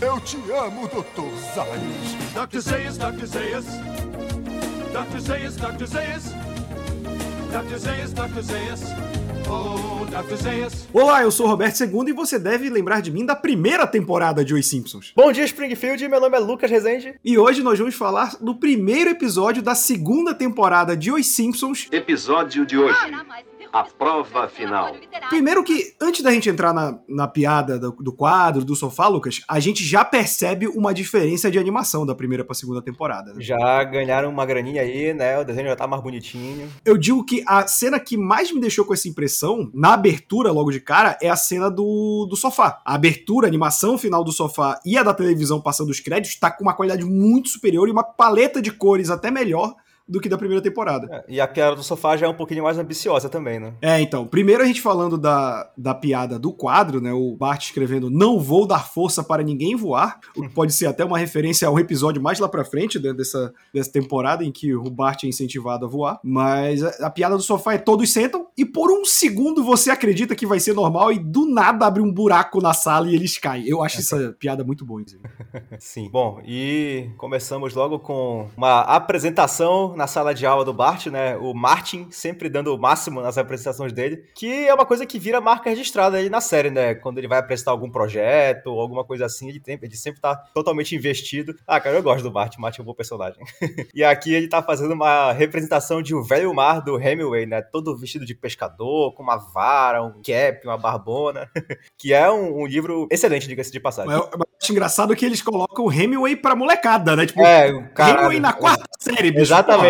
Eu te amo, Dr. Zayas. Dr. Zayas, Dr. Zayas. Dr. Zayas, Dr. Zayas. Dr. Zayas, Dr. Zayas. Oh, Dr. Zayas. Olá, eu sou o Roberto II e você deve lembrar de mim da primeira temporada de Os Simpsons. Bom dia, Springfield. Meu nome é Lucas Rezende. E hoje nós vamos falar do primeiro episódio da segunda temporada de Os Simpsons. Episódio de hoje. A prova final. Primeiro que, antes da gente entrar na, na piada do, do quadro, do sofá, Lucas, a gente já percebe uma diferença de animação da primeira pra segunda temporada. né? Já ganharam uma graninha aí, né? O desenho já tá mais bonitinho. Eu digo que a cena que mais me deixou com essa impressão, na abertura logo de cara, é a cena do, do sofá. A abertura, a animação final do sofá e a da televisão passando os créditos tá com uma qualidade muito superior e uma paleta de cores até melhor do que da primeira temporada. É, e a piada do sofá já é um pouquinho mais ambiciosa também, né? É, então, primeiro a gente falando da, da piada do quadro, né? O Bart escrevendo Não vou dar força para ninguém voar, o que pode ser até uma referência a um episódio mais lá pra frente né, dessa, dessa temporada em que o Bart é incentivado a voar. Mas a, a piada do sofá é todos sentam e por um segundo você acredita que vai ser normal e do nada abre um buraco na sala e eles caem. Eu acho essa piada muito boa. Sim. Bom, e começamos logo com uma apresentação na sala de aula do Bart, né? O Martin sempre dando o máximo nas apresentações dele, que é uma coisa que vira marca registrada aí na série, né? Quando ele vai apresentar algum projeto ou alguma coisa assim, ele, tem, ele sempre tá totalmente investido. Ah, cara, eu gosto do Bart, o Martin é um bom personagem. e aqui ele tá fazendo uma representação de O Velho Mar do Hemingway, né? Todo vestido de pescador, com uma vara, um cap, uma barbona, que é um, um livro excelente, diga-se de passagem. Eu acho engraçado que eles colocam o Hemingway pra molecada, né? Tipo, É, o cara. Hemingway na quarta série, bicho. Exatamente.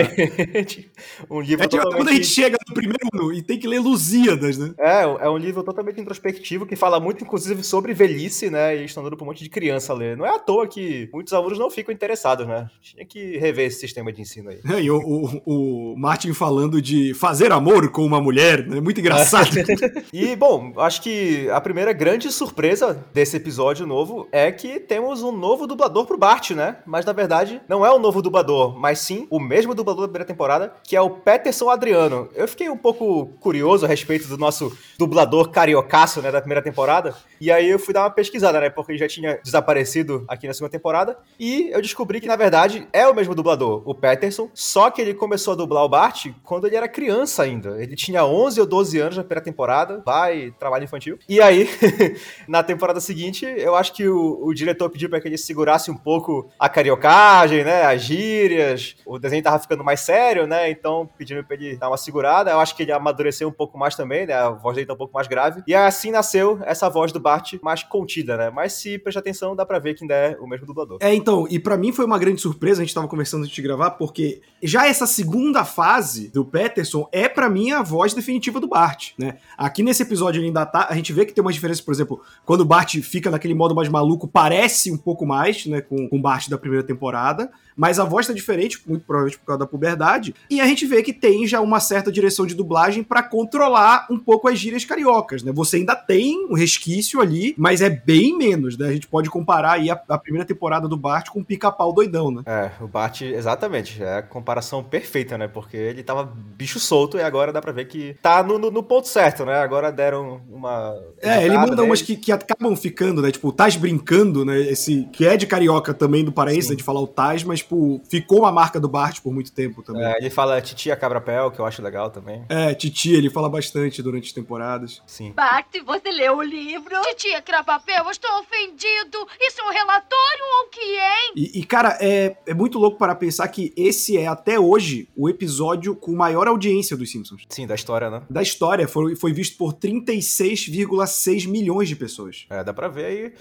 Um livro É tipo totalmente... quando a gente chega no primeiro ano e tem que ler Lusíadas, né? É, é um livro totalmente introspectivo que fala muito, inclusive, sobre velhice, né? E estão dando pra um monte de criança ler. Não é à toa que muitos alunos não ficam interessados, né? Tinha que rever esse sistema de ensino aí. É, E o, o, o Martin falando de fazer amor com uma mulher, né? Muito engraçado. E, bom, acho que a primeira grande surpresa desse episódio novo é que temos um novo dublador pro Bart, né? Mas, na verdade, não é o novo dublador, mas sim o mesmo dublador da primeira temporada, que é o Peterson Adriano. Eu fiquei um pouco curioso a respeito do nosso dublador cariocaço, né, da primeira temporada. E aí eu fui dar uma pesquisada, né, porque ele já tinha desaparecido aqui na segunda temporada. E eu descobri que, na verdade, é o mesmo dublador, o Peterson, só que ele começou a dublar o Bart quando ele era criança ainda. Ele tinha 11 ou 12 anos na primeira temporada, vai, trabalho infantil. E aí, na temporada seguinte, eu acho que o, o diretor pediu para que ele segurasse um pouco a cariocagem, né, as gírias. O desenho tava ficando mais sério, né, então pediram pra ele dar uma segurada. Eu acho que ele amadureceu um pouco mais também, né, a voz dele tá um pouco mais grave. E assim nasceu essa voz do Bart mais contida, né, mas se prestar atenção, dá pra ver que ainda é o mesmo dublador. É, então, e pra mim foi uma grande surpresa, a gente tava conversando antes de gravar, porque já essa segunda fase do Peterson é pra mim a voz definitiva do Bart, né? Aqui nesse episódio ele ainda tá, a gente vê que tem uma diferença, por exemplo, quando o Bart fica naquele modo mais maluco, parece um pouco mais, né, com, com o Bart da primeira temporada, mas a voz tá diferente, muito provavelmente por causa da puberdade, e a gente vê que tem já uma certa direção de dublagem pra controlar um pouco as gírias cariocas, né? Você ainda tem um resquício ali, mas é bem menos, né? A gente pode comparar aí a, a primeira temporada do Bart com o Pica-Pau Doidão, né? É, o Bart, exatamente. É a comparação perfeita, né? Porque ele tava bicho solto e agora dá pra ver que tá no, no- no ponto certo, né? Agora deram uma. É, ele manda umas que, que acabam ficando, né? Tipo, o Taz brincando, né? Esse que é de carioca também do paraense, né, de falar o Taz, mas, tipo, ficou uma marca do Bart por muito tempo também. É, ele fala titia Cabrapel, que eu acho legal também. É, Titi, ele fala bastante durante as temporadas. Sim. Bart, você leu o livro? Titia Cravapel, eu estou ofendido. Isso é um relatório ou o que é? E, e, cara, é, é muito louco para pensar que esse é, até hoje, o episódio com maior audiência dos Simpsons. Sim, da história, né? Da história, foi, foi visto por 36,6 milhões de pessoas. É, dá pra ver aí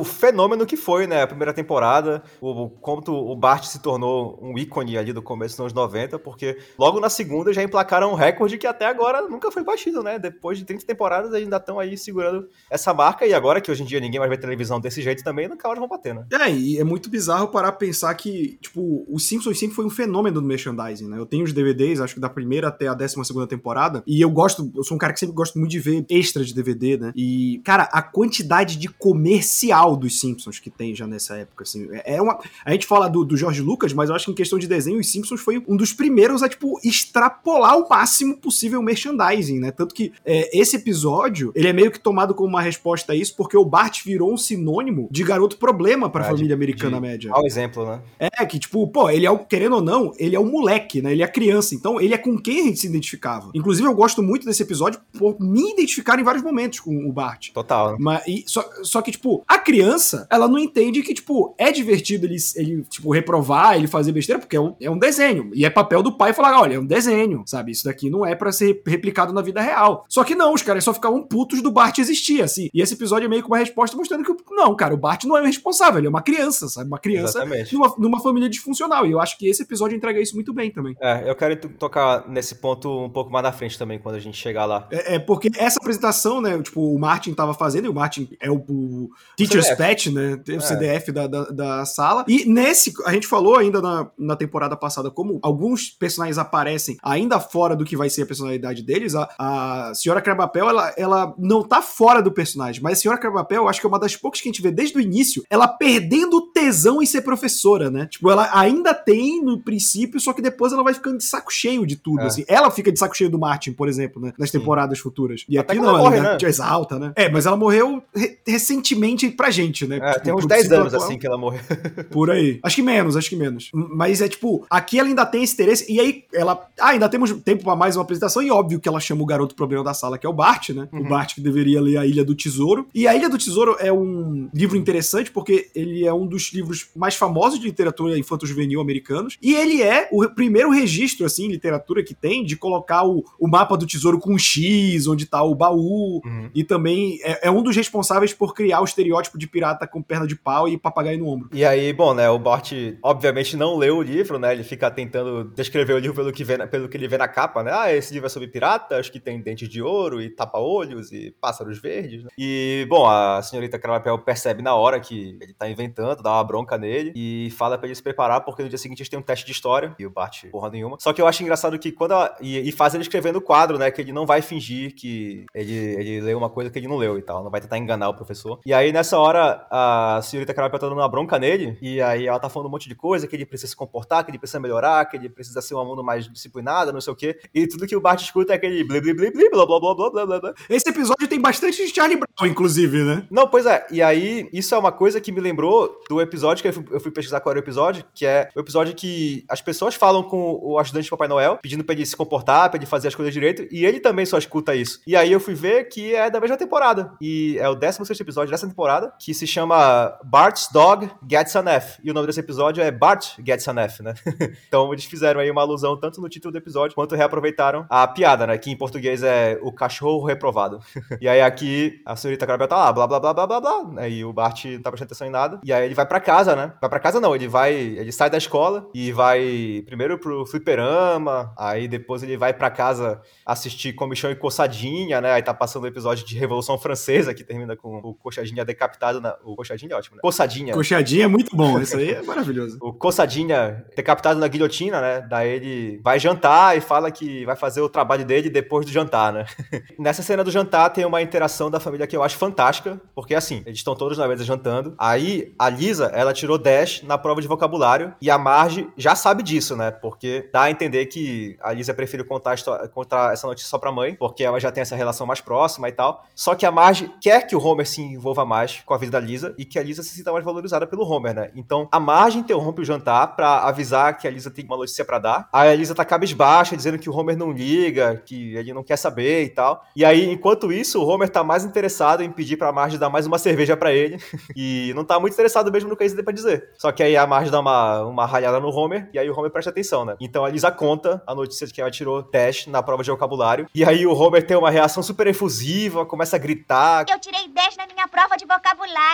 o fenômeno que foi, né, a primeira temporada, o, tu- o Bart se tornou um ícone ali do começo dos anos 90, porque logo na segunda já emplacaram um recorde que até agora nunca foi batido, né? Depois de 30 temporadas ainda estão aí segurando essa marca, e agora que hoje em dia ninguém mais vê televisão desse jeito também, nunca mais vão bater, né? É, e é muito bizarro parar pra pensar que, tipo, o Simpsons sempre foi um fenômeno do merchandising, né? Eu tenho os DVDs, acho que da primeira até a décima segunda temporada, e eu gosto, eu sou um cara que sempre gosto muito de ver extra de DVD, né? E, cara, a quantidade de comercial dos Simpsons que tem já nessa época, assim, é uma... A gente fala do, do George Lucas, mas eu acho que em questão de desenho, os Simpsons foi um dos primeiros a, tipo, extrapolar o máximo possível o merchandising, né? Tanto que é, esse episódio, ele é meio que tomado como uma resposta a isso, porque o Bart virou um sinônimo de garoto problema pra Ah, família de- americana de- média. Ao exemplo, né? É, que tipo, pô, ele é o, querendo ou não, ele é o moleque, né? Ele é a criança. Então, ele é com quem a gente se identificava. Inclusive, eu gosto muito desse episódio por me identificar em vários momentos com o Bart. Total. né? Mas, e- só, só que, tipo, a criança, ela não entende que, tipo, é divertido ele, ele tipo, reprovar, ele fazer besteira, porque é um, é um desenho. E é papel do pai falar, olha, é um desenho, sabe? Isso daqui não é pra ser replicado na vida real. Só que não, os caras só ficavam putos do Bart existir, assim. E esse episódio é meio que uma resposta mostrando que, não, cara, o Bart não é o responsável, ele é uma criança, sabe? Uma criança numa, numa família disfuncional. E eu acho que esse episódio entrega isso muito bem também. É, eu quero to- tocar nesse ponto um pouco mais na frente também, quando a gente chegar lá. É, é porque essa apresentação, né? Tipo, o Martin tava fazendo, e o Martin é o, o Teacher's CDF. Pet, né? Tem o É. CDF da, da, da sala. E nesse, a gente falou ainda na, na temporada passada como alguns personagens aparecem ainda fora do que vai ser a personalidade deles. A, a Senhora Crabapel, ela, ela não tá fora do personagem, mas a Senhora Crabapel, acho que é uma das poucas que a gente vê desde o início, ela perdendo o tesão em ser professora, né? Tipo, ela ainda tem no princípio, só que depois ela vai ficando de saco cheio de tudo, É. assim. Ela fica de saco cheio do Martin, por exemplo, né? Nas Sim. temporadas futuras. E Até aqui não, ela morre, ela né? já exalta, né? É, mas ela morreu re- recentemente pra gente, né? É, Tipo, tem uns pro 10 ciclo anos atual. assim que ela morreu. Por aí. Acho que menos, acho que menos. Mas é tipo, aqui ela ainda tem esse interesse. E aí ela. Ah, ainda temos tempo pra mais uma apresentação. E óbvio que ela chama o garoto problema da sala, que é o Bart, né? Uhum. O Bart que deveria ler A Ilha do Tesouro. E A Ilha do Tesouro é um livro interessante porque ele é um dos livros mais famosos de literatura infanto-juvenil americanos. E ele é o primeiro registro, assim, em literatura que tem de colocar o, o mapa do tesouro com um X, onde tá o baú. Uhum. E também é, é um dos responsáveis por criar o estereótipo de pirata com perna de pau e papagaio no ombro. E aí, bom, né, o Bart obviamente não leu o livro, né, ele fica tentando descrever o livro pelo que, vê pelo que ele vê na capa, né, ah, esse livro é sobre piratas que tem dentes de ouro e tapa-olhos e pássaros verdes, né? E, bom, a senhorita Carapel percebe na hora que ele tá inventando, dá uma bronca nele e fala pra ele se preparar porque no dia seguinte eles têm um teste de história e o Bart, porra nenhuma. Só que eu acho engraçado que quando ela, e, e faz ele escrever no quadro, né, que ele não vai fingir que ele, ele leu uma coisa que ele não leu e tal, não vai tentar enganar o professor. E aí, nessa hora, a senhorita Carapel tá dando uma bronca nele, e aí ela tá falando um monte de coisa, que ele precisa se comportar, que ele precisa melhorar, que ele precisa ser um aluno mais disciplinado, não sei o quê. E tudo que o Bart escuta é aquele bli bli, blá blá blá blá blá blá blá. Esse episódio tem bastante de Charlie Brown, inclusive, né? Não, pois é, e aí, isso é uma coisa que me lembrou do episódio que eu fui, eu fui pesquisar qual era o episódio, que é o episódio que as pessoas falam com o ajudante de Papai Noel, pedindo pra ele se comportar, pra ele fazer as coisas direito, e ele também só escuta isso. E aí eu fui ver que é da mesma temporada, e é o 16 episódio dessa temporada, que se chama Bart's Dog Gets an F, e o nome desse episódio é Bart Gets an F, né? então eles fizeram aí uma alusão tanto no título do episódio, quanto reaproveitaram a piada, né, que em português é o cachorro reprovado. E aí aqui a senhorita Carabel tá lá, blá blá blá blá blá blá. Aí o Bart não tá prestando atenção em nada. E aí ele vai pra casa, né? Vai pra casa não, ele vai. Ele sai da escola e vai primeiro pro fliperama. Aí depois ele vai pra casa assistir Comichão e Coçadinha, né? Aí tá passando o episódio de Revolução Francesa, que termina com o Coxadinha decapitado na. O Coxadinha é ótimo, né? Coçadinha. Coxadinha é muito bom, isso aí é maravilhoso. O Coçadinha decapitado na guilhotina, né? Daí ele vai jantar e fala que vai fazer o trabalho dele depois do jantar, né? Nessa cena do jantar tem uma interação da família que eu acho fantástica, porque assim, eles estão todos na mesa jantando. Aí a Lisa, ela tirou 10 na prova de vocabulário e a Marge já sabe disso, né? Porque dá a entender que a Lisa prefere contar, contar essa notícia só pra mãe, porque ela já tem essa relação mais próxima e tal. Só que a Marge quer que o Homer se envolva mais com a vida da Lisa e que a Lisa se sinta mais valorizada pelo Homer, né? Então a Marge interrompe o jantar pra avisar que a Lisa tem uma notícia pra dar. Aí a Lisa tá cabisbaixa, dizendo que o Homer não liga, que ele não quer saber e tal. E aí, enquanto isso, o Homer tá mais interessado em pedir pra Marge dar mais uma cerveja pra ele. e não tá muito interessado mesmo no que a Lisa tem pra dizer. Só que aí a Marge dá uma, uma ralhada no Homer e aí o Homer presta atenção, né? Então a Lisa conta a notícia de que ela tirou teste na prova de vocabulário. E aí o Homer tem uma reação super efusiva, começa a gritar. Eu tirei 10 na minha prova de vocabulário.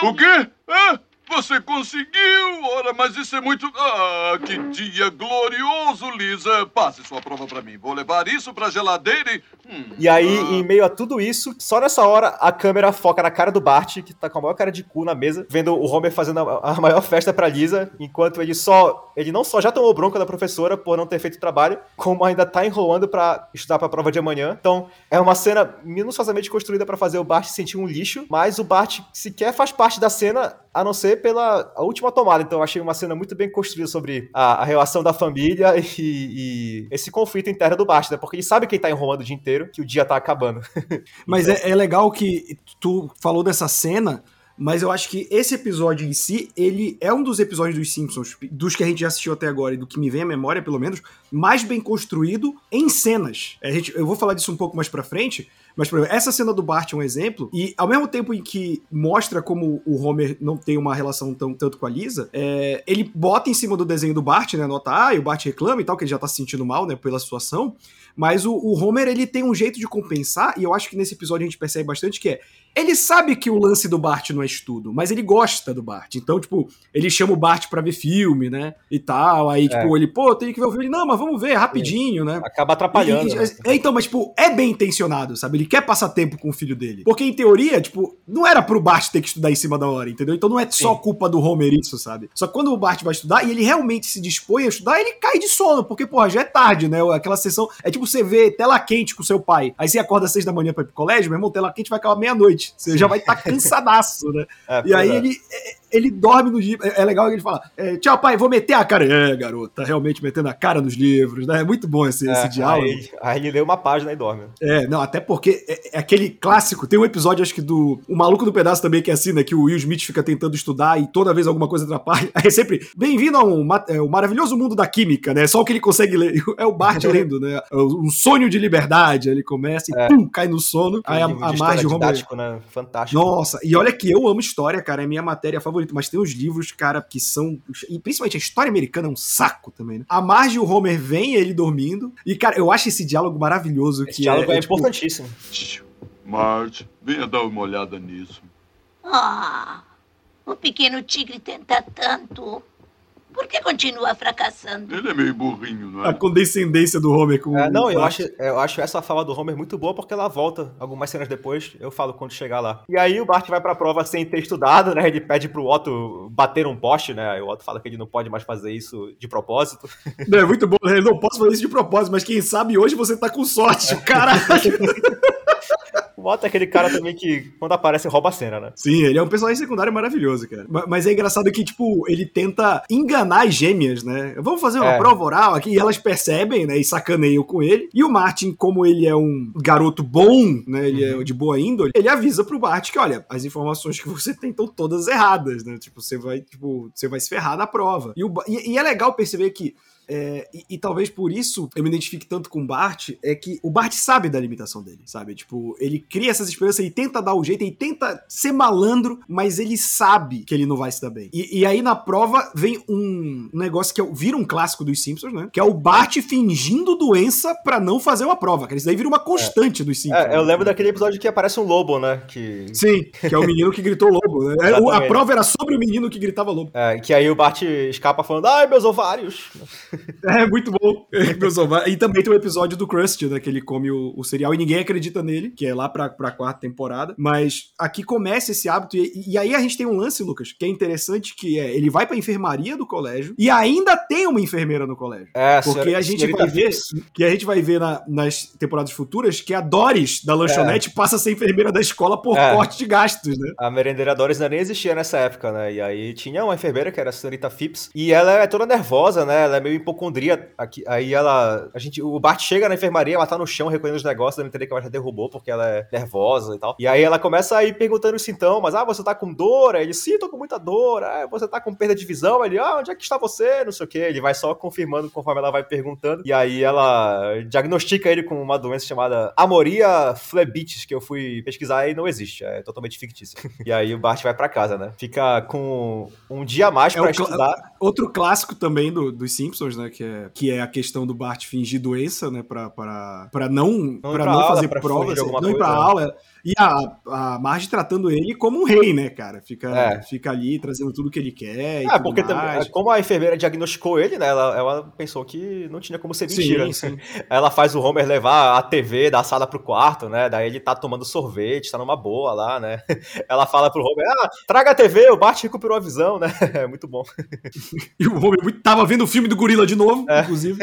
O quê? Você conseguiu! Ora, mas isso é muito. Ah, que dia glorioso, Lisa! Passe sua prova pra mim. Vou levar isso pra geladeira e. Hum, E aí, ah, em meio a tudo isso, só nessa hora a câmera foca na cara do Bart, que tá com a maior cara de cu na mesa, vendo o Homer fazendo a, a maior festa pra Lisa, enquanto ele só. Ele não só já tomou bronca da professora por não ter feito o trabalho, como ainda tá enrolando pra estudar pra prova de amanhã. Então, é uma cena minuciosamente construída pra fazer o Bart se sentir um lixo, mas o Bart sequer faz parte da cena a não ser pela a última tomada. Então eu achei uma cena muito bem construída sobre a, a relação da família e, e esse conflito interno do Bart, né? Porque ele sabe que ele tá enrolando o dia inteiro, que o dia tá acabando. Mas é, é legal que tu falou dessa cena, mas eu acho que esse episódio em si, ele é um dos episódios dos Simpsons, dos que a gente já assistiu até agora e do que me vem à memória, pelo menos, mais bem construído em cenas. A gente, eu vou falar disso um pouco mais pra frente, mas, por exemplo, essa cena do Bart é um exemplo, e ao mesmo tempo em que mostra como o Homer não tem uma relação tão, tanto com a Lisa, é, ele bota em cima do desenho do Bart, né, nota A, e o Bart reclama e tal, que ele já tá se sentindo mal, né, pela situação, mas o, o Homer, ele tem um jeito de compensar, e eu acho que nesse episódio a gente percebe bastante que é, ele sabe que o lance do Bart não é estudo, mas ele gosta do Bart. Então, tipo, ele chama o Bart pra ver filme, né? E tal. Aí, tipo, ele, pô, tem que ver o filme. Não, mas vamos ver, rapidinho, né? Acaba atrapalhando. E- e- né? é, então, mas, tipo, é bem intencionado, sabe? Ele quer passar tempo com o filho dele. Porque, em teoria, tipo, não era pro Bart ter que estudar em cima da hora, entendeu? Então não é só Sim. culpa do Homer isso, sabe? Só que quando o Bart vai estudar e ele realmente se dispõe a estudar, ele cai de sono, porque, porra, já é tarde, né? Aquela sessão. É tipo você ver tela quente com seu pai. Aí você acorda às seis da manhã pra ir pro colégio, meu irmão, tela quente vai acabar meia-noite. Você já vai estar cansadaço, né? É, E aí é. ele, ele dorme no livro. É é legal que ele fala: é, Tchau, pai, vou meter a cara. É, garoto, tá realmente metendo a cara nos livros, né? É muito bom esse, esse É, diálogo. Aí, aí ele lê uma página e dorme. É, não, até porque é, é aquele clássico. Tem um episódio, acho que do. O Maluco do Pedaço também, que é assim, né? Que o Will Smith fica tentando estudar e toda vez alguma coisa atrapalha. Aí é sempre. Bem-vindo ao ma- o maravilhoso mundo da química, né? Só o que ele consegue ler. É o Bart lendo, né? Um sonho de liberdade. Ele começa e pum, cai no sono. Aí a, a Marge né? Fantástico. Nossa, e olha que eu amo história, cara, é minha matéria favorita, mas tem uns livros, cara, que são. E principalmente a história americana é um saco também, né? A Marge e o Homer vem ele dormindo. E, cara, eu acho esse diálogo maravilhoso. Esse que diálogo é, tipo, importantíssimo. Marge, venha dar uma olhada nisso. Ah, o pequeno tigre tenta tanto. Por que continua fracassando? Ele é meio burrinho, não a é? condescendência do Homer com É, não, o eu Bart. acho, eu acho essa fala do Homer muito boa porque ela volta algumas cenas depois. Eu falo quando chegar lá. E aí o Bart vai pra prova sem ter estudado, né? Ele pede pro Otto bater um poste, né? Aí o Otto fala que ele não pode mais fazer isso de propósito. Não, é muito bom, né? Eu não posso fazer isso de propósito, mas quem sabe hoje você tá com sorte, caralho. Otto é aquele cara também que, quando aparece, rouba a cena, né? Sim, ele é um personagem secundário maravilhoso, cara. Ma- Mas é engraçado que, tipo, ele tenta enganar as gêmeas, né? Vamos fazer uma É. prova oral aqui, e elas percebem, né? E sacaneiam com ele. E o Martin, como ele é um garoto bom, né? Ele é de boa índole, ele avisa pro Bart que, olha, as informações que você tem estão todas erradas, né? Tipo, você vai, tipo, você vai se ferrar na prova. E, o e- e é legal perceber que é, e, e talvez por isso eu me identifique tanto com o Bart, é que o Bart sabe da limitação dele, sabe? Tipo, ele cria essas esperanças, ele tenta dar o jeito, ele tenta ser malandro, mas ele sabe que ele não vai se dar bem. E, e aí na prova vem um negócio que é, vira um clássico dos Simpsons, né? Que é o Bart fingindo doença pra não fazer uma prova, cara. Isso daí vira uma constante dos Simpsons. É, eu né? lembro daquele episódio que aparece um lobo, né? Que, Sim, que é o menino que gritou lobo, né? É, A prova era sobre o menino que gritava lobo. é, que aí o Bart escapa falando, ai, meus ovários. É, muito bom. E também tem o episódio do Krusty, né? Que ele come o, o cereal e ninguém acredita nele, que é lá pra, pra quarta temporada. Mas aqui começa esse hábito. E, e aí a gente tem um lance, Lucas, que é interessante, que é ele vai pra enfermaria do colégio e ainda tem uma enfermeira no colégio. É, Porque senhora- a gente vai ver, que a gente vai ver na- nas temporadas futuras que a Doris da lanchonete passa a ser enfermeira da escola por É. corte de gastos, né? A merendeira Doris ainda nem existia nessa época, né? E aí tinha uma enfermeira que era a senhorita Phipps. E ela é toda nervosa, né? Ela é meio hipocondria. Aqui, aí ela. A gente, o Bart chega na enfermaria, ela tá no chão recolhendo os negócios, deve entender que ela já derrubou porque ela é nervosa e tal. E aí ela começa a ir perguntando os sintomas. Ah, você tá com dor? Aí ele, sim, tô com muita dor. Ah, você tá com perda de visão? Ele, ah, onde é que está você? Não sei o quê. Ele vai só confirmando conforme ela vai perguntando. E aí ela diagnostica ele com uma doença chamada Amoria phlebitis, que eu fui pesquisar e não existe. É totalmente fictícia. E aí o Bart vai pra casa, né? Fica com um dia a mais É cla- estudar. Outro clássico também do- dos Simpsons, né? Que é, que é a questão do Bart fingir doença, né? Pra, pra, pra não, Não pra não aula, fazer pra provas, não ir pra coisa. aula. E a, a Marge tratando ele como um rei, né, cara? Fica, É. fica ali trazendo tudo que ele quer. e É, porque também, como a enfermeira diagnosticou ele, né? Ela, ela pensou que não tinha como ser mentira. Sim, sim. Ela faz o Homer levar a TV da sala pro quarto, né? Daí ele tá tomando sorvete, tá numa boa lá, né? Ela fala pro Homer, ah, traga a TV, o Bart recuperou a visão, né? É muito bom. E o Homer tava vendo o filme do Gorila de novo, É. inclusive.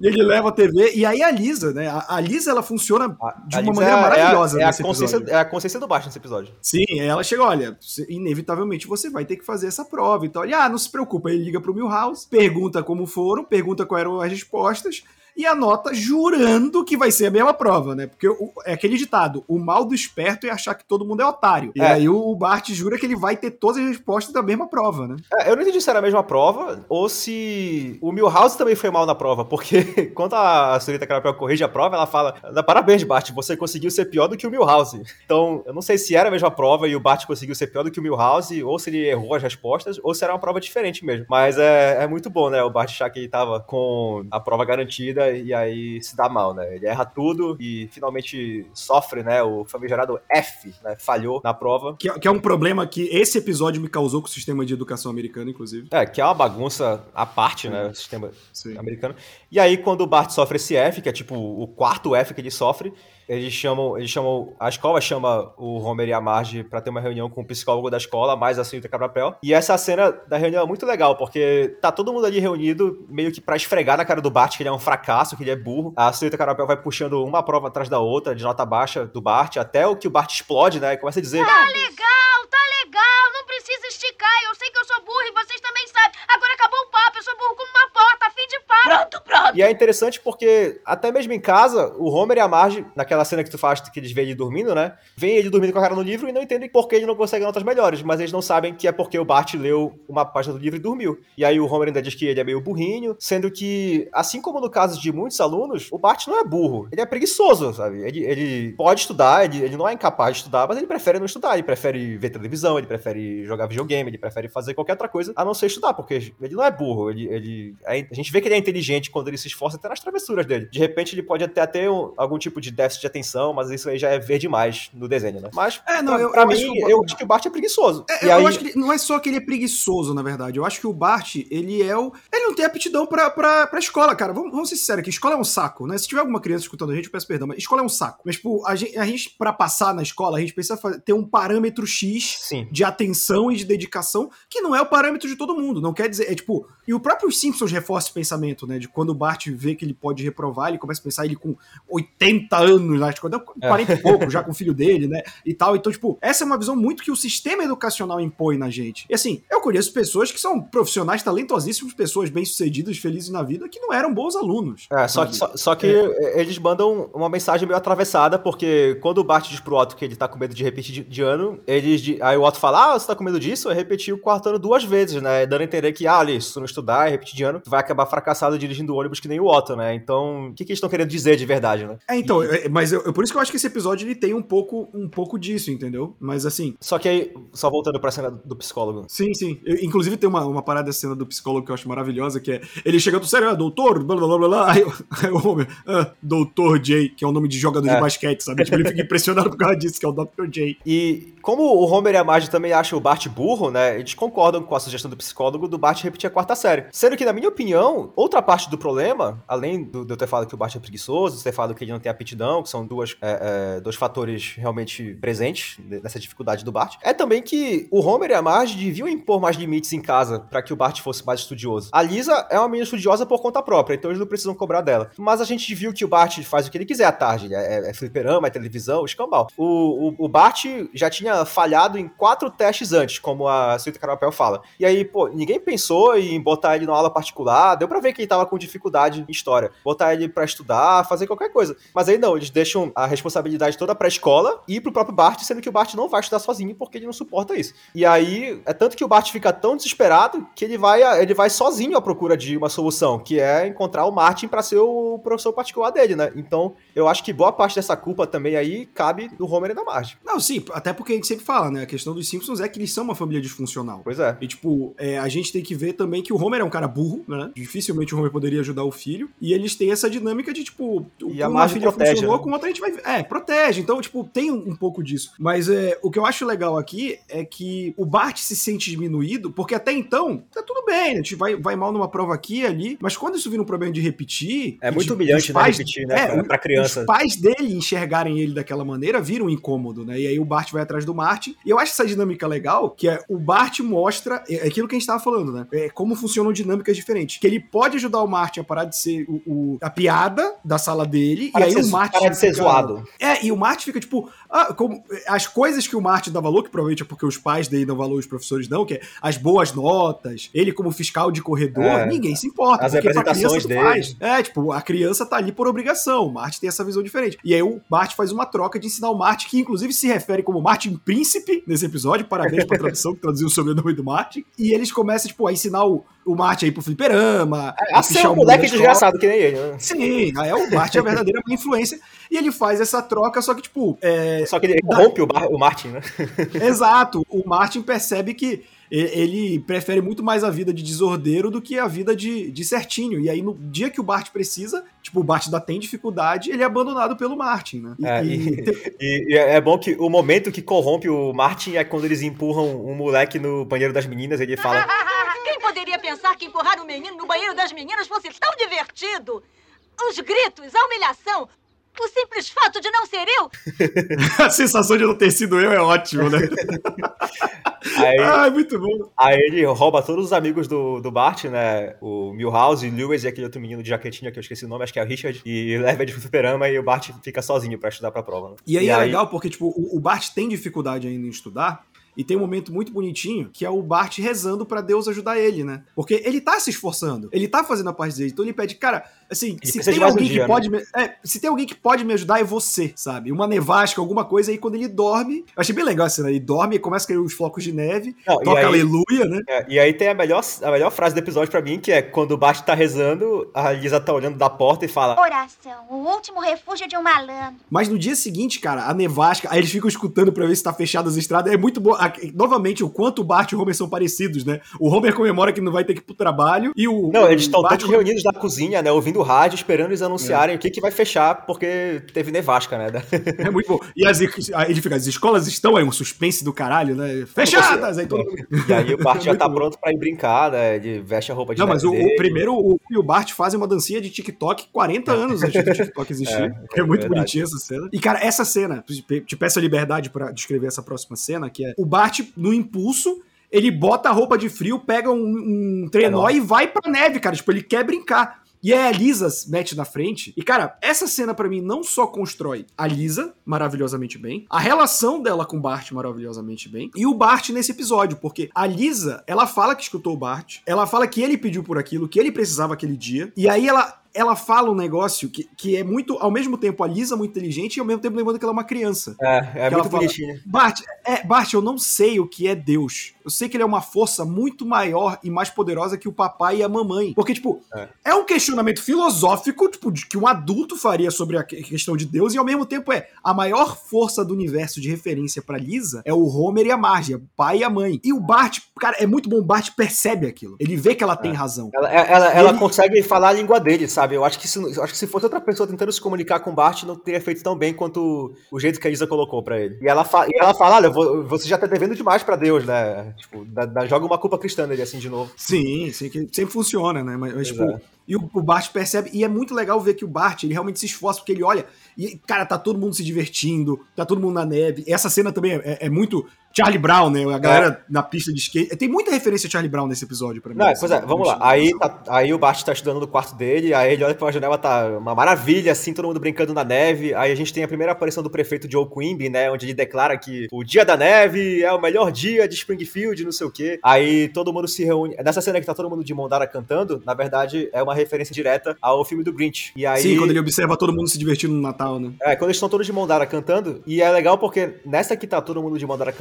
e ele leva a TV. E aí a Lisa, né? A, a Lisa, ela funciona A- de a uma Lisa maneira é- maravilhosa É a, é a. consciência, é a consciência do Bart nesse episódio. Sim, ela chega, olha, inevitavelmente você vai ter que fazer essa prova. Então, ele, ah, não se preocupa. Ele liga pro Milhouse, pergunta como foram, pergunta quais eram as respostas e anota jurando que vai ser a mesma prova, né? Porque o- é aquele ditado, o mal do esperto é achar que todo mundo é otário. E É. aí o Bart jura que ele vai ter todas as respostas da mesma prova, né? É, eu não entendi se era a mesma prova ou se o Milhouse também foi mal na prova, porque quando a senhorita Carapel corrige a prova, ela fala: "Dá parabéns, Bart, você conseguiu ser pior do que o Milhouse. Então, eu não sei se era a mesma prova e o Bart conseguiu ser pior do que o Milhouse, ou se ele errou as respostas, ou se era uma prova diferente mesmo. Mas é, é muito bom, né? O Bart achar que ele tava com a prova garantida e aí se dá mal, né? Ele erra tudo e finalmente sofre, né? O famigerado F, né? Falhou na prova. Que, é- que é um problema que esse episódio me causou com o sistema de educação americano, inclusive. É, que é uma bagunça à parte, né? O sistema Sim. americano. E aí, quando o Bart sofre esse F, que é tipo o quarto F que ele sofre, eles chamam, eles chamam, a escola chama o Homer e a Marge pra ter uma reunião com o psicólogo da escola, mais a senhorita Cabrapel. E essa cena da reunião é muito legal, porque tá todo mundo ali reunido, meio que pra esfregar na cara do Bart que ele é um fracasso, que ele é burro. A senhorita Cabrapel vai puxando uma prova atrás da outra, de nota baixa do Bart, até o que o Bart explode, né? E começa a dizer... Tá legal. Não precisa esticar. Eu sei que eu sou burro e vocês também sabem. Agora acabou o papo. Eu sou burro como uma porta. Fim de papo. Pronto, pronto. E é interessante porque, até mesmo em casa, o Homer e a Marge, naquela cena que tu faz que eles veem ele dormindo, né? Vêm ele dormindo com a cara no livro e não entendem por que ele não consegue notas melhores, mas eles não sabem que é porque o Bart leu uma página do livro e dormiu. E aí o Homer ainda diz que ele é meio burrinho, sendo que, assim como no caso de muitos alunos, o Bart não é burro, ele é preguiçoso, sabe? Ele, ele pode estudar, ele, ele não é incapaz de estudar, mas ele prefere não estudar, ele prefere ver televisão, ele prefere jogar videogame, ele prefere fazer qualquer outra coisa a não ser estudar, porque ele não é burro, ele, ele é- a gente vê que ele é inteligente quando ele se esforça até nas travessuras dele. De repente ele pode até ter um- algum tipo de déficit de atenção, mas isso aí já é ver demais no desenho, né? Mas, É, não, pra, eu- pra eu mim, acho que o- eu acho que o Bart é preguiçoso. É, e eu aí, acho que ele- não é só que ele é preguiçoso, na verdade. Eu acho que o Bart, ele é o. Ele não tem aptidão pra, pra, pra escola, cara. Vamos, vamos ser sinceros aqui. Escola é um saco, né? Se tiver alguma criança escutando a gente, eu peço perdão, mas escola é um saco. Mas, tipo, a gente, a gente pra passar na escola, a gente precisa fazer- ter um parâmetro X sim. de atenção e de dedicação, que não é o parâmetro de todo mundo. Não quer dizer. É tipo. E o próprio Simpsons reforça esse pensamento, né? De quando o Bart vê que ele pode reprovar, ele começa a pensar ele com 80 anos, né? Tipo, 40 e pouco, já com o filho dele, né? E tal. Então, tipo, essa é uma visão muito que o sistema educacional impõe na gente. E assim, eu conheço pessoas que são profissionais talentosíssimos, pessoas bem-sucedidas, felizes na vida, que não eram bons alunos. É, só que, só, só que eles mandam uma mensagem meio atravessada, porque quando o Bart diz pro Otto que ele tá com medo de repetir de, de ano, eles aí o Otto fala, ah, você tá com medo disso? Eu repeti o quarto ano duas vezes, né? Dando a entender que, ah, ali, se tu não estudar e repetir de ano, tu vai acabar fracassado dirigindo o ônibus que nem o Otto, né? Então, o que, que eles estão querendo dizer de verdade, né? É, então, é, mas eu, por isso que eu acho que esse episódio ele tem um pouco, um pouco disso, entendeu? Mas assim, Só que aí, só voltando pra cena do psicólogo. Sim, sim. Eu- inclusive tem uma, uma parada dessa cena do psicólogo que eu acho maravilhosa, que é ele chegando sério, ah, doutor, blá blá blá blá. Aí, o- aí o Homer, ah, doutor J, que é o nome de jogador É. de basquete, sabe? Tipo, ele fica impressionado por causa disso, que é o Dr. J. E como o Homer e a Marge também acham o Bart burro, né? Eles concordam com a sugestão do psicólogo do Bart repetir a quarta série. Sendo que, na minha opinião, outra parte do problema, além do, de eu ter falado que o Bart é preguiçoso, de ter falado que ele não tem aptidão, que são duas, é, é, dois fatores realmente presentes nessa dificuldade do Bart, é também que o Homer e a Marge deviam impor mais limites em casa para que o Bart fosse mais estudioso. A Lisa é uma menina estudiosa por conta própria, então eles não precisam cobrar dela. Mas a gente viu que o Bart faz o que ele quiser à tarde. ele É, é fliperama, é televisão, escambau. O, o, o Bart já tinha falhado em quatro testes antes, como a Cita Carapel fala. E aí, pô, ninguém pensou em botar ele numa aula particular. Deu pra ver que ele tava com dificuldade em história. Botar ele pra estudar, fazer qualquer coisa. Mas aí não, eles deixam a responsabilidade toda pra escola e pro próprio Bart, sendo que o Bart não vai estudar sozinho porque ele não suporta isso. E aí, é tanto que o Bart fica tão desesperado que ele vai, ele vai sozinho à procura de uma solução, que é encontrar o Martin pra ser o professor particular dele, né? Então, eu acho que boa parte dessa culpa também aí cabe do Homer e da Marge. Não, sim, até porque a gente sempre fala, né? A questão dos Simpsons é que eles são uma família disfuncional. Pois é. E, tipo, é, a gente tem que ver também que o Homer é um cara burro, né? Dificilmente o Homer poderia ajudar o filho. E eles têm essa dinâmica de, tipo, E a uma filha protege, funcionou, né? com outra a gente vai. É, protege. Então, tipo, tem um, pouco disso. Mas é, o que eu acho legal aqui é que o Bart se sente diminuído, porque até então, tá tudo bem, né? A gente vai, vai mal numa prova aqui ali, mas quando isso vira um problema de repetir. É muito tipo, humilhante, né, pais- repetir, né, é, pra- pra criança. Os pais dele enxergarem ele daquela maneira viram um incômodo, né? E aí o Bart vai atrás do do Martin. E eu acho essa dinâmica legal, que é o Bart mostra é aquilo que a gente tava falando, né? É como funcionam dinâmicas diferentes. Que ele pode ajudar o Martin a parar de ser o, o- a piada da sala dele, Para e aí ser- o Martin. para de ser fica- zoado. É, e o Martin fica tipo. Ah, como- as coisas que o Martin dá valor, que provavelmente é porque os pais dele dão valor, os professores não, que é as boas notas, ele como fiscal de corredor, É. ninguém se importa. As representações dele. faz. É, tipo, a criança tá ali por obrigação. O Martin tem essa visão diferente. E aí o Bart faz uma troca de ensinar o Martin, que inclusive se refere como Martin Príncipe nesse episódio. Parabéns pra tradução, que traduziu o sobrenome do Martin. E eles começam, tipo, a ensinar o, o Martin aí pro fliperama. A ser um moleque desgraçado que nem ele, né? Sim, aí é o Bart é a verdadeira influência. E ele faz essa troca, só que, tipo, é, Só que ele corrompe o, Bar- o Martin, né? Exato. O Martin percebe que ele prefere muito mais a vida de desordeiro do que a vida de, de certinho. E aí, no dia que o Bart precisa, tipo, o Bart ainda tem dificuldade, ele é abandonado pelo Martin, né? E- É, e- e, e- e é bom que o momento que corrompe o Martin é quando eles empurram um moleque no banheiro das meninas e ele fala. Quem poderia pensar que empurrar um menino no banheiro das meninas fosse tão divertido? Os gritos, a humilhação, o simples fato de não ser eu. a sensação de não ter sido eu é ótimo, né? Aí, Ai, muito bom. aí ele rouba todos os amigos do, do Bart, né? O Milhouse, Lewis e aquele outro menino de jaquetinha que eu esqueci o nome, acho que é o Richard, e leva ele pro fliperama e o Bart fica sozinho pra estudar pra prova. né? E aí é legal porque, tipo, o, o Bart tem dificuldade ainda em estudar. E tem um momento muito bonitinho que é o Bart rezando pra Deus ajudar ele, né? Porque ele tá se esforçando, ele tá fazendo a parte dele. Então ele pede, cara, assim, se tem um alguém dia, que pode me, é, se tem alguém que pode me ajudar é você, sabe? Uma nevasca, alguma coisa aí quando ele dorme. Eu achei bem legal a cena, ele dorme e começa a cair os flocos de neve, Não, e toca aí- aleluia, né? É, e aí tem a melhor, a melhor frase do episódio pra mim, que é quando o Bart tá rezando, a Lisa tá olhando da porta e fala. Oração, o último refúgio de um malandro. Mas no dia seguinte, cara, a nevasca, aí eles ficam escutando pra ver se tá fechado as estradas. É muito bom. A- Novamente, o quanto o Bart e o Homer são parecidos, né? O Homer comemora que não vai ter que ir pro trabalho e o. Não, eles estão todos reunidos na cozinha, né? Ouvindo o rádio, esperando eles anunciarem o que, que vai fechar, porque teve nevasca, né? É muito bom. E as, ele fica, as escolas estão aí, um suspense do caralho, né? Fechadas! Aí todo mundo... E aí o Bart já Muito tá bom. pronto pra ir brincar, né? Ele veste a roupa de Não, mas o, o primeiro, o, e o Bart fazem uma dancinha de TikTok 40 anos antes do TikTok existir. É, É, é muito verdade. bonitinha essa cena. E, cara, essa cena, te te peço a liberdade pra descrever essa próxima cena, que é o Bart, no impulso, ele bota a roupa de frio, pega um, um trenó É e vai pra neve, cara. Tipo, ele quer brincar. E aí a Lisa mete na frente. E, cara, essa cena pra mim não só constrói a Lisa maravilhosamente bem, a relação dela com o Bart maravilhosamente bem, e o Bart nesse episódio, porque a Lisa, ela fala que escutou o Bart, ela fala que ele pediu por aquilo, que ele precisava aquele dia, e aí ela ela fala um negócio que, que é muito, ao mesmo tempo, a Lisa muito inteligente e ao mesmo tempo lembrando que ela é uma criança. É, é ela muito fala, bonitinho. Bart, é, Bart, eu não sei o que é Deus. Eu sei que ele é uma força muito maior e mais poderosa que o papai e a mamãe. Porque, tipo, É. é, um questionamento filosófico, tipo, de que um adulto faria sobre a que- questão de Deus, e ao mesmo tempo é a maior força do universo de referência pra Lisa é o Homer e a Marge, o pai e a mãe. E o Bart, cara, é muito bom, o Bart percebe aquilo. Ele vê que ela tem razão. Ela, ela, ela Ele- consegue falar a língua dele, sabe? Eu acho que, se, acho que se fosse outra pessoa tentando se comunicar com o Bart, não teria feito tão bem quanto o jeito que a Isa colocou pra ele. E ela, fa- e ela fala: olha, vo- você já tá devendo demais pra Deus, né? Tipo, dá- dá- joga uma culpa cristã nele assim de novo. Sim, sim, que sempre funciona, né? Mas, mas, tipo, e o, o Bart percebe, e é muito legal ver que o Bart, ele realmente se esforça, porque ele olha, e, cara, tá todo mundo se divertindo, tá todo mundo na neve. Essa cena também é, é muito Charlie Brown, né? A galera na pista de skate. Tem muita referência a Charlie Brown nesse episódio, pra mim. Não, assim, pois é, vamos lá. Aí, tá- aí o Bart tá estudando no quarto dele, aí ele olha pra janela, tá uma maravilha, assim, todo mundo brincando na neve. Aí a gente tem a primeira aparição do prefeito Joe Quimby, né? Onde ele declara que o dia da neve é o melhor dia de Springfield, não sei o quê. Aí todo mundo se reúne. Nessa cena que tá todo mundo de mão dada cantando, na verdade, é uma referência direta ao filme do Grinch. E aí. Sim, quando ele observa todo mundo se divertindo no Natal, né? É, quando eles estão todos de mão dada cantando, e é legal porque nessa que tá todo mundo de mão dada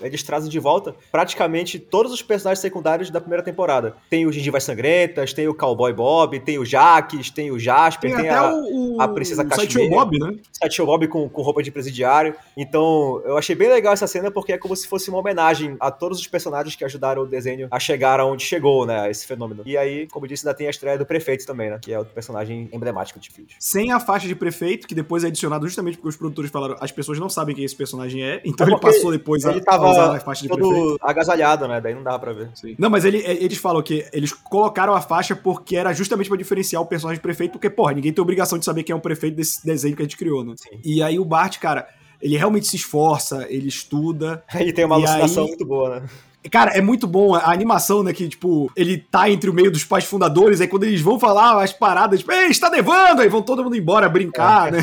eles trazem de volta praticamente todos os personagens secundários da primeira temporada. Tem o Gengivas Sangrentas, tem o Cowboy Bob, tem o Jaques, tem o Jasper, Tem, tem, até a, o, o, a Princesa o Cashmere. Bob, né? Sideshow Bob com, com roupa de presidiário. Então, eu achei bem legal essa cena porque é como se fosse uma homenagem a todos os personagens que ajudaram o desenho a chegar aonde chegou, né, esse fenômeno. E aí, como disse, ainda tem a estreia do Prefeito também, né, que é o personagem emblemático de Field. Sem a faixa de prefeito, que depois é adicionado justamente porque os produtores falaram as pessoas não sabem quem esse personagem é, então É ele passou depois Ele a tava usar a faixa de prefeito. todo agasalhado, né, daí não dava pra ver. Não, mas ele- é, eles falam que eles colocaram a faixa porque era justamente pra diferenciar o personagem prefeito, porque, porra, ninguém tem obrigação de saber quem é o prefeito desse desenho que a gente criou, né? Sim. E aí o Bart, cara, ele realmente se esforça, ele estuda. Ele tem uma alucinação aí- muito boa, né? Cara, é muito bom a animação, né? Que, tipo, ele tá entre o meio dos pais fundadores, aí quando eles vão falar as paradas, tipo, ei, está nevando! Aí vão todo mundo embora brincar, né?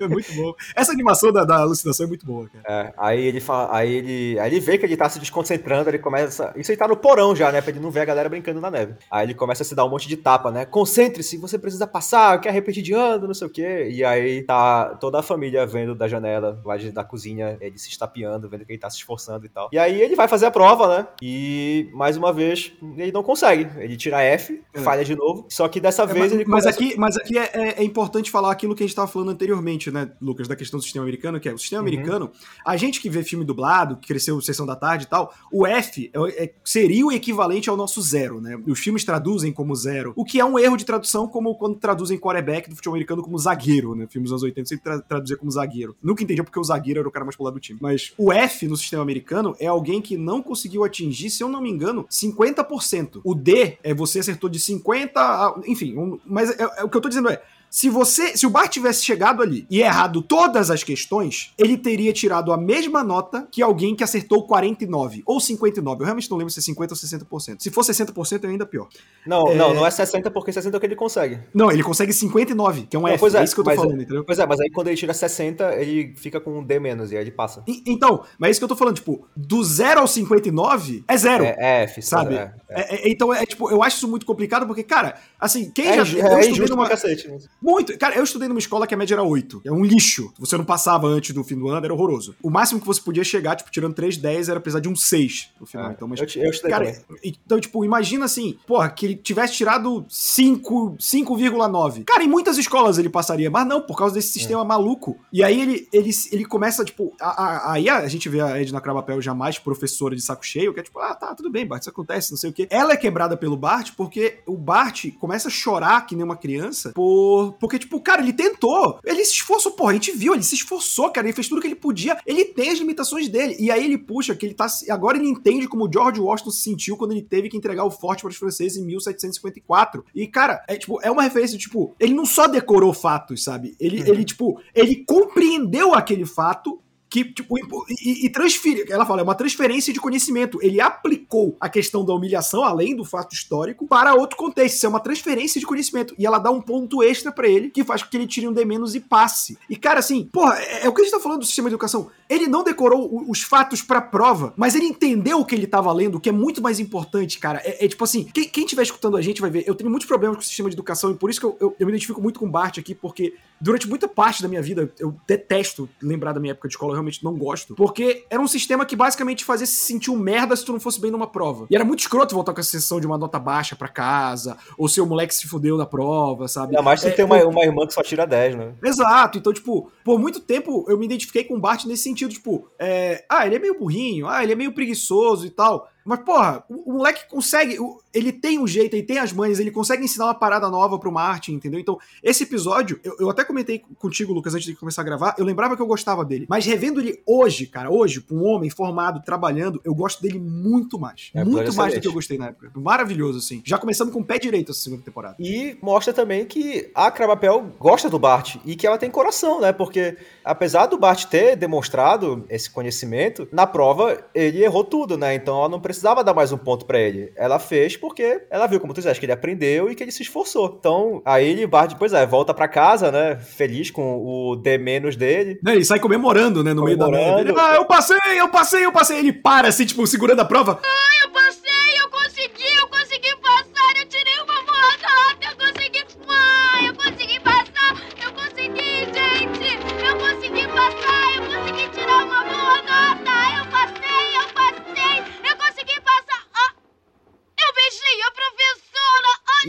É muito bom. Essa animação da, da alucinação é muito boa, cara. É, aí ele fala, aí ele, aí ele vê que ele tá se desconcentrando, ele começa, isso aí tá no porão já, né, pra ele não ver a galera brincando na neve. Aí ele começa a se dar um monte de tapa, né? Concentre-se, você precisa passar, quer repetir de ano, não sei o quê. E aí tá toda a família vendo da janela, lá de- da cozinha, ele se estapeando, vendo que ele tá se esforçando e tal. E aí ele vai fazer a prova, né? E mais uma vez ele não consegue. Ele tira F, É. falha de novo. Só que dessa É, vez mas, ele mas começa- aqui, mas aqui é, é- é importante falar aquilo que a gente estava falando anteriormente, né, Lucas, da questão do sistema americano, que é o sistema Uhum. americano, a gente que vê filme dublado, que cresceu Sessão da Tarde e tal, o F é- é- seria o equivalente ao nosso zero, né? Os filmes traduzem como zero, o que é um erro de tradução, como quando traduzem quarterback do futebol americano como zagueiro, né? Filmes dos anos 80 sempre tra traduzia como zagueiro. Nunca entendi porque o zagueiro era o cara mais popular do time. Mas o F no sistema americano é alguém que não conseguiu atingir, se eu não me engano, 50%. O D é você acertou de 50 a, enfim, um- mas é- é- o que eu tô dizendo é se você, se o Bart tivesse chegado ali e errado todas as questões, ele teria tirado a mesma nota que alguém que acertou 49 ou 59. Eu realmente não lembro se é 50 ou 60%. Se for 60% é ainda pior. Não, É. não, não é 60 porque 60 é o que ele consegue. Não, ele consegue 59, que é um Não, F. pois é, é, isso que eu tô mas- falando, entendeu? Pois é, mas aí quando ele tira 60, ele fica com um D menos e aí ele passa. E- Então, mas é isso que eu tô falando, tipo, do 0 ao 59 é zero. É, é F, Sabe? É, é. É- é- então, é tipo, eu acho isso muito complicado, porque, cara, assim, quem É já. eu é injusto numa. cacete. né? Muito. Cara, eu estudei numa escola que a média era 8. É um lixo. Você não passava antes do fim do ano, era horroroso. O máximo que você podia chegar, tipo, tirando 3, 10, era precisar de um 6 no final. É, então, mas, eu, eu estudei Cara, então, tipo, imagina assim, porra, que ele tivesse tirado 5, 5,9. Cara, em muitas escolas ele passaria, mas não, por causa desse sistema maluco. E aí ele, ele, ele começa, tipo, a- a- aí a, gente vê a Edna Krabapel jamais professora de saco cheio, que é tipo, ah, tá, tudo bem, Bart, isso acontece, não sei o quê. Ela é quebrada pelo Bart porque o Bart começa a chorar que nem uma criança por, porque, tipo, cara, ele tentou, ele se esforçou, porra, a gente viu, ele se esforçou, cara, ele fez tudo que ele podia, ele tem as limitações dele. E aí ele puxa que ele tá. Agora ele entende como o George Washington se sentiu quando ele teve que entregar o forte para os franceses em 1754. E, cara, é tipo, é uma referência, tipo, ele não só decorou fatos, sabe? Ele, ele tipo, ele compreendeu aquele fato que, tipo, e, e transfere, ela fala, é uma transferência de conhecimento. Ele aplicou a questão da humilhação, além do fato histórico, para outro contexto. Isso é uma transferência de conhecimento. E ela dá um ponto extra pra ele, que faz com que ele tire um D menos e passe. E, cara, assim, porra, é, é o que a gente tá falando do sistema de educação. Ele não decorou o- os fatos pra prova, mas ele entendeu o que ele tava lendo, o que é muito mais importante, cara. É, é tipo assim, quem, quem tiver escutando a gente vai ver, eu tenho muitos problemas com o sistema de educação, e por isso que eu, eu, eu me identifico muito com o Bart aqui, porque durante muita parte da minha vida, eu detesto lembrar da minha época de escola, eu realmente não gosto. Porque era um sistema que basicamente fazia se sentir um merda se tu não fosse bem numa prova. E era muito escroto voltar com essa sensação de uma nota baixa pra casa, ou seu moleque se fudeu na prova, sabe? Ainda mais se É, tem uma, uma irmã que só tira 10, né? Exato, então, tipo, por muito tempo eu me identifiquei com o Bart nesse sentido, tipo, é, ah, ele é meio burrinho, ah, ele é meio preguiçoso e tal. Mas, porra, o, o moleque consegue, o- ele tem um jeito, ele tem as manhas, ele consegue ensinar uma parada nova pro Martin, entendeu? Então, esse episódio, eu, eu até comentei contigo, Lucas, antes de começar a gravar, eu lembrava que eu gostava dele. Mas revendo ele hoje, cara, hoje, pra um homem formado, trabalhando, eu gosto dele muito mais. É, muito mais do que eu gostei na época. Maravilhoso, assim. Já começando com o pé direito essa segunda temporada. E mostra também que a Krabapel gosta do Bart e que ela tem coração, né? Porque apesar do Bart ter demonstrado esse conhecimento, na prova ele errou tudo, né? Então ela não precisava dar mais um ponto pra ele. Ela fez porque ela viu, como tu disseste, que ele aprendeu e que ele se esforçou. Então aí ele, Bart, pois é, volta pra casa, né? Feliz com o D menos dele. Né, Ele sai comemorando, né, no meio da Comemorando. neve. Ele, ah, eu passei, eu passei, eu passei. Ele para, assim, tipo, segurando a prova. Eu passei,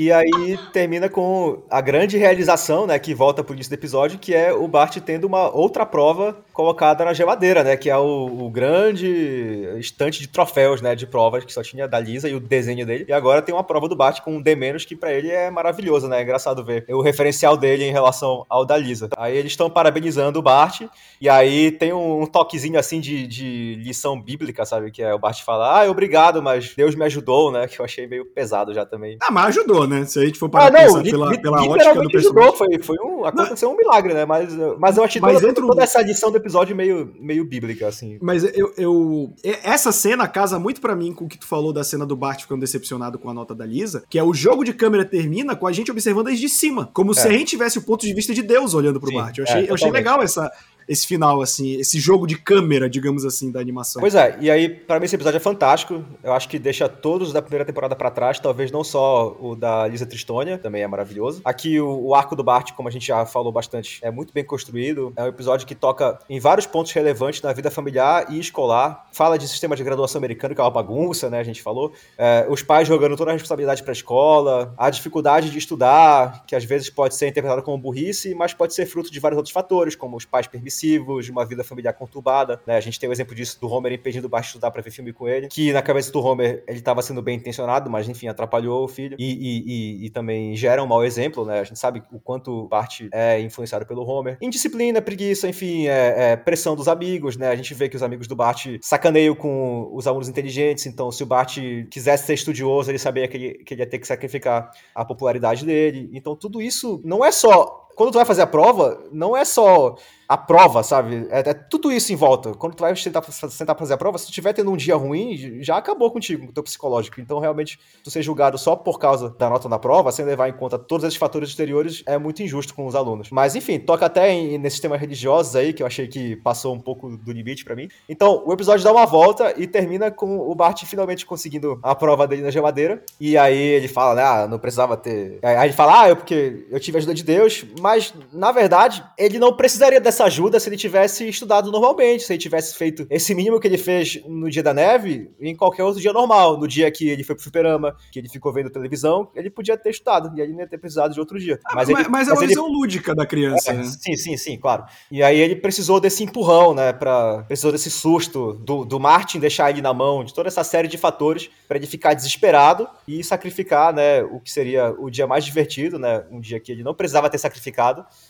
E aí termina com a grande realização, né, que volta pro início do episódio, que é o Bart tendo uma outra prova colocada na geladeira, né, que é o, o grande estante de troféus, né, de provas que só tinha da Lisa e o desenho dele. E agora tem uma prova do Bart com um D- que pra ele é maravilhoso, né, é engraçado ver o referencial dele em relação ao da Lisa. Aí eles estão parabenizando o Bart, e aí tem um, toquezinho assim de, de lição bíblica, sabe, que é o Bart fala, ah, obrigado, mas Deus me ajudou, né, que eu achei meio pesado já também. Ah, mas ajudou, ajudou, né? Se a gente for para Ah, não, pensar pela, pela ótica do personagem. ajudou. Foi, foi um, aconteceu um milagre, né? Mas, mas eu achei Mas toda, toda essa edição do episódio meio, meio bíblica, assim. Mas eu, eu- Essa cena casa muito pra mim com o que tu falou da cena do Bart ficando decepcionado com a nota da Lisa, que é o jogo de câmera termina com a gente observando desde cima, como se a gente tivesse o ponto de vista de Deus olhando pro Sim, Bart. Eu é, achei, eu achei legal essa, esse final, assim, esse jogo de câmera, digamos assim, da animação. Pois é, e aí, pra mim, esse episódio é fantástico. Eu acho que deixa todos da primeira temporada pra trás, talvez não só o da Lisa Tristônia, também é maravilhoso. Aqui, o, o arco do Bart, como a gente já falou bastante, é muito bem construído. É um episódio que toca em vários pontos relevantes na vida familiar e escolar. Fala de sistema de graduação americano, que é uma bagunça, né? A gente falou. É, os pais jogando toda a responsabilidade pra escola, a dificuldade de estudar, que às vezes pode ser interpretada como burrice, mas pode ser fruto de vários outros fatores, como os pais permissivos, de uma vida familiar conturbada. Né? A gente tem o exemplo disso do Homer impedindo o Bart estudar pra ver filme com ele, que na cabeça do Homer ele tava sendo bem intencionado, mas enfim, atrapalhou o filho. E, e- e- e também gera um mau exemplo, né? A gente sabe o quanto Bart é influenciado pelo Homer. Indisciplina, preguiça, enfim, é, é pressão dos amigos, né? A gente vê que os amigos do Bart sacaneiam com os alunos inteligentes, então se o Bart quisesse ser estudioso, ele sabia que ele, que ele ia ter que sacrificar a popularidade dele. Então tudo isso não é só. Quando tu vai fazer a prova, não é só a prova, sabe? É, é tudo isso em volta. Quando tu vai tentar, tentar fazer a prova, se tu tiver tendo um dia ruim, já acabou contigo, o teu psicológico. Então, realmente, tu ser julgado só por causa da nota na prova, sem levar em conta todos esses fatores exteriores, é muito injusto com os alunos. Mas, enfim, toca até em, nesses temas religiosos aí, que eu achei que passou um pouco do limite pra mim. Então, o episódio dá uma volta e termina com o Bart finalmente conseguindo a prova dele na geladeira. E aí ele fala, né, ah, não precisava ter... Aí ele fala, ah, eu porque eu tive a ajuda de Deus, mas, na verdade, ele não precisaria dessa ajuda se ele tivesse estudado normalmente, se ele tivesse feito esse mínimo que ele fez no dia da neve em qualquer outro dia normal. No dia que ele foi pro fliperama, que ele ficou vendo televisão, ele podia ter estudado, e aí não ia ter precisado de outro dia. Ah, mas, ele- mas é uma ele- visão lúdica da criança, é, né? Sim, sim, sim, claro. E aí ele precisou desse empurrão, né? Pra, precisou desse susto do, do Martin deixar ele na mão, de toda essa série de fatores pra ele ficar desesperado e sacrificar, né? O que seria o dia mais divertido, né? Um dia que ele não precisava ter sacrificado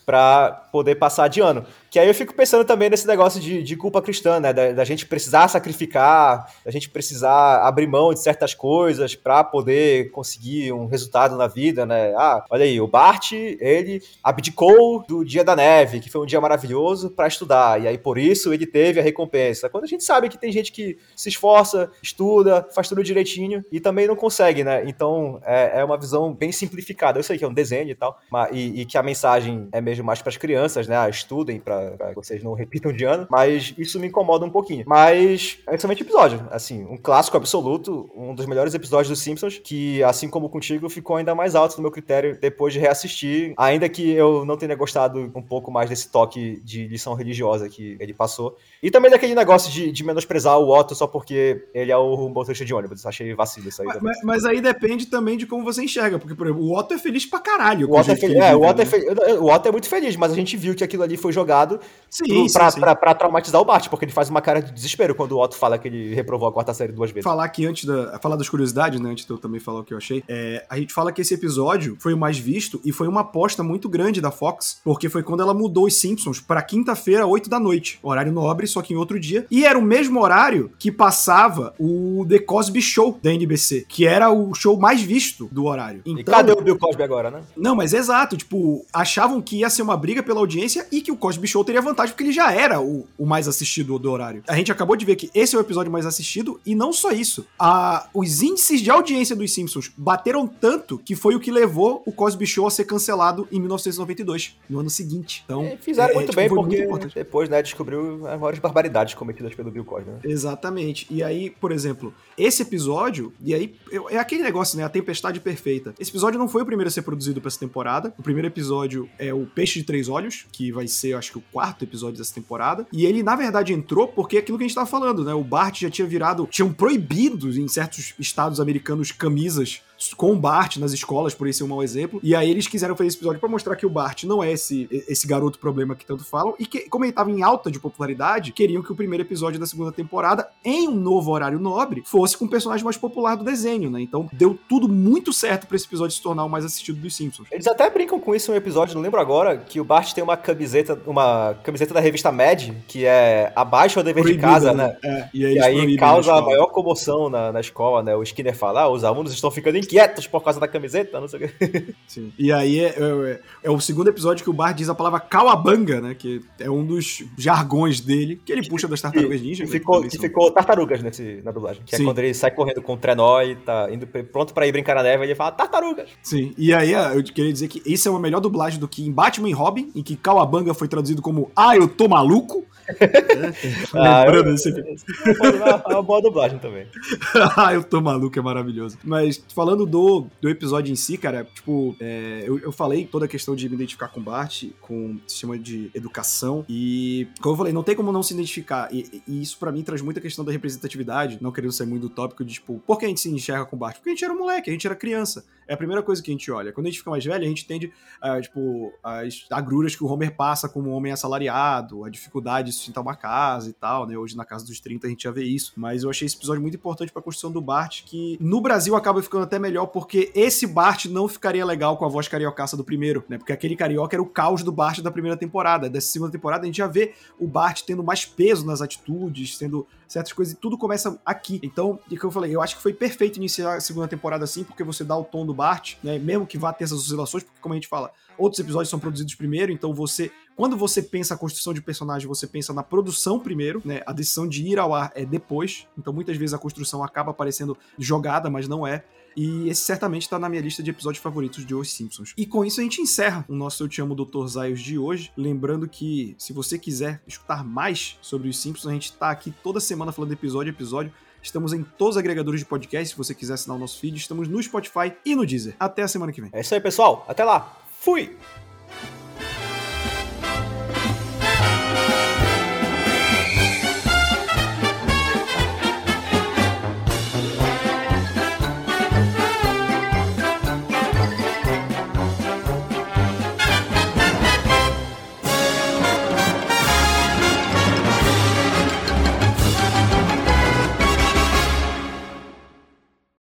pra poder passar de ano. Que aí eu fico pensando também nesse negócio de, de culpa cristã, né? Da, da gente precisar sacrificar, da gente precisar abrir mão de certas coisas pra poder conseguir um resultado na vida, né? Ah, olha aí, o Bart, ele abdicou do dia da neve, que foi um dia maravilhoso pra estudar, e aí por isso ele teve a recompensa. Quando a gente sabe que tem gente que se esforça, estuda, faz tudo direitinho e também não consegue, né? Então é, é uma visão bem simplificada. Eu sei que é um desenho e tal, mas, e, e que a mensagem é mesmo mais pras crianças, né? Ah, estudem pra, pra que vocês não repitam de ano, mas isso me incomoda um pouquinho. Mas é um excelente episódio, assim, um clássico absoluto, um dos melhores episódios dos Simpsons, que assim como contigo ficou ainda mais alto no meu critério depois de reassistir, ainda que eu não tenha gostado um pouco mais desse toque de lição religiosa que ele passou. E também daquele negócio de, de menosprezar o Otto só porque ele é o motorista de ônibus. Achei vacilo isso aí Mas, também. mas- aí depende também de como você enxerga, porque, por exemplo, o Otto é feliz pra caralho. Otto, é é, Otto é né? fe- o Otto é muito feliz, mas a gente viu que aquilo ali foi jogado Pra- pra traumatizar o Bart, porque ele faz uma cara de desespero quando o Otto fala que ele reprovou a quarta série duas vezes. falar aqui antes da. Falar das curiosidades, né? Antes de eu também falar o que eu achei. É, a gente fala que esse episódio foi o mais visto e foi uma aposta muito grande da Fox, porque foi quando ela mudou os Simpsons pra quinta-feira, 8 da noite. Horário nobre, só que em outro dia. E era o mesmo horário que passava o The Cosby Show da NBC, que era o show mais visto do horário. E Então, cadê o Bill Cosby agora, né? Não, mas exato, tipo, achavam que ia ser uma briga pela audiência e que o Cosby Show teria vantagem porque ele já era o, o mais assistido do horário. A gente acabou de ver que esse é o episódio mais assistido e não só isso. A, os índices de audiência dos Simpsons bateram tanto que foi o que levou o Cosby Show a ser cancelado em 1992, no ano seguinte. Então, E fizeram é, muito tipo, bem, porque importante. depois, né, descobriu as maiores barbaridades cometidas pelo Bill Cosby, né? Exatamente. E aí, por exemplo, esse episódio, e aí é aquele negócio, né? A tempestade perfeita. Esse episódio não foi o primeiro a ser produzido pra essa temporada. O primeiro episódio é o Peixe de Três Olhos, que vai ser, acho que, o quarto episódio dessa temporada. E ele, na verdade, entrou porque é aquilo que a gente tava falando, né? O Bart já tinha virado. Tinham proibido em certos estados americanos camisas com o Bart nas escolas, por isso é um mau exemplo. E aí eles quiseram fazer esse episódio pra mostrar que o Bart não é esse, esse garoto problema que tanto falam. E que, como ele tava em alta de popularidade, queriam que o primeiro episódio da segunda temporada, em um novo horário nobre, fosse com o personagem mais popular do desenho, né? Então deu tudo muito certo pra esse episódio se tornar o mais assistido dos Simpsons. Eles até brincam com isso em um episódio, não lembro agora, que o Bart tem uma camiseta, uma camiseta da revista Mad, que é abaixo do dever de casa, né? É, e aí, E aí causa a maior comoção na, na escola, né? O Skinner fala, ah, os alunos estão ficando em quietos por causa da camiseta, não sei o quê. Sim. E aí é, é- é o segundo episódio que o Bart diz a palavra Kawabanga, né? Que é um dos jargões dele, que ele puxa das tartarugas ninja. Que né, ficou, também que são- ficou tartarugas nesse, na dublagem. Que Sim. é quando ele sai correndo com o trenó e tá indo pronto pra ir brincar na neve, ele fala tartarugas. Sim, e aí é, eu queria dizer que isso é uma melhor dublagem do que em Batman e Robin, em que Kawabanga foi traduzido como Ah, eu tô maluco. Lembrando eu- desse É uma boa dublagem também. ah, eu tô maluco, é maravilhoso. Mas falando do, do episódio em si, cara, tipo, é, eu, eu falei toda a questão de me identificar com Bart, com o sistema de educação, e como eu falei, não tem como não se identificar. E, e isso pra mim traz muita questão da representatividade, não querendo ser muito do tópico de, tipo, por que a gente se enxerga com o Bart? Porque a gente era moleque, a gente era criança. É a primeira coisa que a gente olha. Quando a gente fica mais velho, a gente tende, a, tipo, as agruras que o Homer passa como homem assalariado, a dificuldade de sustentar uma casa e tal, né? Hoje na casa dos 30 a gente já vê isso. Mas eu achei esse episódio muito importante pra construção do Bart, que no Brasil acaba ficando até melhor, porque esse Bart não ficaria legal com a voz cariocaça do primeiro, né? Porque aquele carioca era o caos do Bart da primeira temporada. Dessa segunda temporada a gente já vê o Bart tendo mais peso nas atitudes, tendo certas coisas, e tudo começa aqui. Então, o que eu falei, eu acho que foi perfeito iniciar a segunda temporada assim, porque você dá o tom do Bart, né? Mesmo que vá ter essas oscilações, porque como a gente fala, outros episódios são produzidos primeiro, então você quando você pensa a construção de personagem, você pensa na produção primeiro, né? A decisão de ir ao ar é depois. Então, muitas vezes a construção acaba parecendo jogada, mas não é. E esse certamente tá na minha lista de episódios favoritos de Os Simpsons. E com isso a gente encerra o nosso Eu Te Amo Dr. Zaios de hoje. Lembrando que, se você quiser escutar mais sobre Os Simpsons, a gente tá aqui toda semana falando episódio a episódio. Estamos em todos os agregadores de podcast, se você quiser assinar o nosso feed. Estamos no Spotify e no Deezer. Até a semana que vem. É isso aí, pessoal. Até lá. Fui!